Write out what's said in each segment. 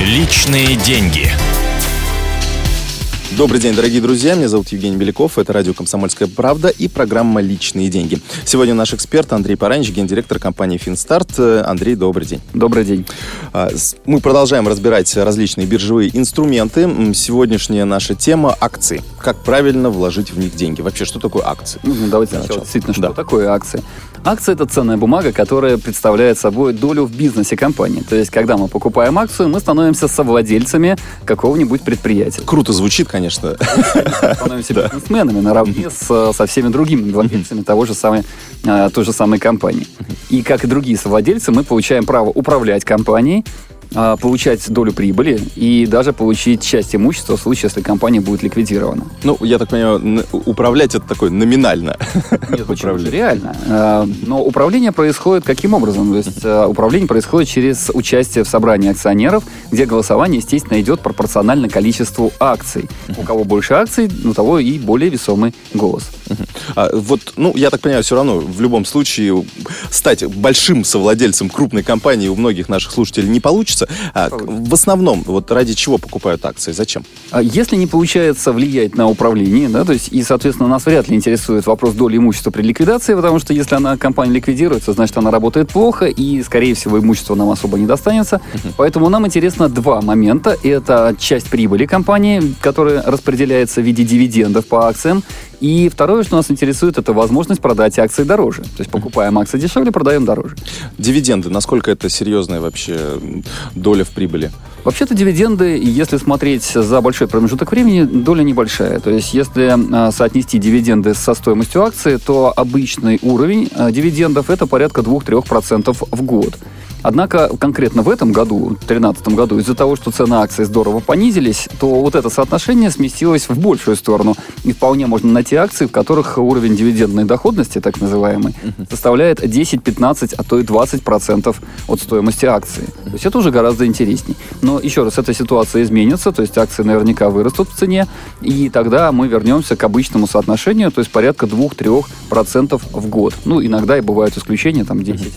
Личные деньги. Добрый день, дорогие друзья. Меня зовут Евгений Беляков. Это радио «Комсомольская правда» и программа «Личные деньги». Сегодня наш эксперт Андрей Паранич, гендиректор компании «Финстарт». Андрей, добрый день. Добрый день. А, Мы продолжаем разбирать различные биржевые инструменты. Сегодняшняя наша тема – акции. Как правильно вложить в них деньги? Вообще, что такое акции? Ну, давайте Для сначала начала. действительно, что Да. такое акции. Акция – это ценная бумага, которая представляет собой долю в бизнесе компании. То есть, когда мы покупаем акцию, мы становимся совладельцами какого-нибудь предприятия. Круто звучит, конечно. Становимся бизнесменами наравне с, со всеми другими владельцами того же самой, а, той же самой компании. И как и другие совладельцы, мы получаем право управлять компанией, получать долю прибыли и даже получить часть имущества в случае, если компания будет ликвидирована. Ну, я так понимаю, управлять это такое номинально. Нет, почему же реально. Э, Но управление происходит каким образом? То есть э, управление происходит через участие в собрании акционеров, где голосование, естественно, идет пропорционально количеству акций. У кого больше акций, у того и более весомый голос. А, вот, ну, я так понимаю, все равно в любом случае стать большим совладельцем крупной компании у многих наших слушателей не получится. А, в основном, вот ради чего покупают акции? Зачем? А Если не получается влиять на управление, да, то есть, и, соответственно, нас вряд ли интересует вопрос доли имущества при ликвидации, потому что если она, компания ликвидируется, значит, она работает плохо, и, скорее всего, имущество нам особо не достанется. Поэтому нам интересно два момента. Это часть прибыли компании, которая распределяется в виде дивидендов по акциям, и второе, что нас интересует, это возможность продать акции дороже. То есть покупаем акции дешевле, продаем дороже. Дивиденды, насколько это серьезная вообще доля в прибыли? Вообще-то дивиденды, если смотреть за большой промежуток времени, доля небольшая. То есть если а, соотнести дивиденды со стоимостью акции, то обычный уровень а, дивидендов это порядка 2-3% в год. Однако конкретно в этом году, в 2013 году, из-за того, что цены акций здорово понизились, то вот это соотношение сместилось в большую сторону. И вполне можно найти акции, в которых уровень дивидендной доходности, так называемый, составляет 10, 15, а то и 20% от стоимости акции. То есть это уже гораздо интересней. Но еще раз, эта ситуация изменится, то есть акции наверняка вырастут в цене, и тогда мы вернемся к обычному соотношению, то есть порядка 2-3% в год. Ну, иногда и бывают исключения, там 10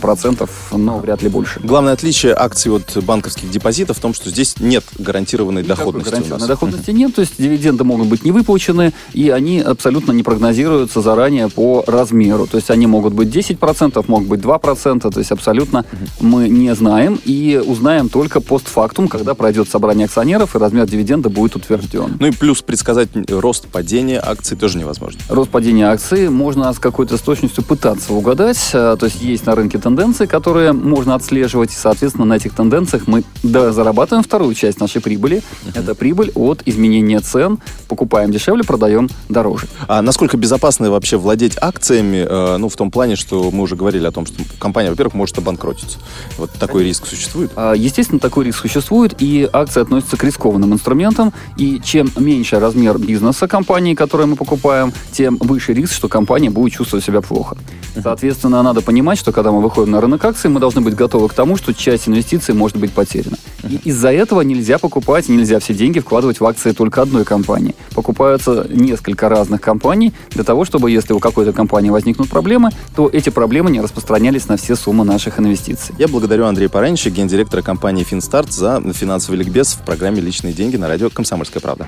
процентов, но вряд ли больше. Главное отличие акций от банковских депозитов в том, что здесь нет гарантированной доходности у Гарантированной доходности нет, то есть дивиденды могут быть не выплачены, и они абсолютно не прогнозируются заранее по размеру. То есть они могут быть 10%, могут быть 2%, то есть абсолютно мы не знаем и узнаем только постфактум, когда пройдет собрание акционеров и размер дивиденда будет утвержден. Ну и плюс предсказать рост падения акций тоже невозможно. Рост падения акций можно с какой-то точностью пытаться угадать. А, То есть есть на рынке тенденции, которые можно отслеживать. И, соответственно, на этих тенденциях мы да, зарабатываем вторую часть нашей прибыли. Это прибыль от изменения цен. Покупаем дешевле, продаем дороже. А насколько безопасно вообще владеть акциями, э, ну, в том плане, что мы уже говорили о том, что компания, во-первых, может обанкротиться. Вот такой риск существует? А, Естественно, такой риск существует, и акции относятся к рискованным инструментам. И чем меньше размер бизнеса компании, которую мы покупаем, тем выше риск, что компания будет чувствовать себя плохо. Соответственно, надо понимать, что когда мы выходим на рынок акций, мы должны быть готовы к тому, что часть инвестиций может быть потеряна. И из-за этого нельзя покупать, нельзя все деньги вкладывать в акции только одной компании. Покупаются несколько разных компаний для того, чтобы, если у какой-то компании возникнут проблемы, то эти проблемы не распространялись на все суммы наших инвестиций. Я благодарю Андрея Паранича, гендиректора компании «Финстарт» за финансовый ликбез в программе «Личные деньги» на радио «Комсомольская правда».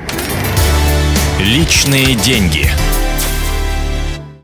Личные деньги.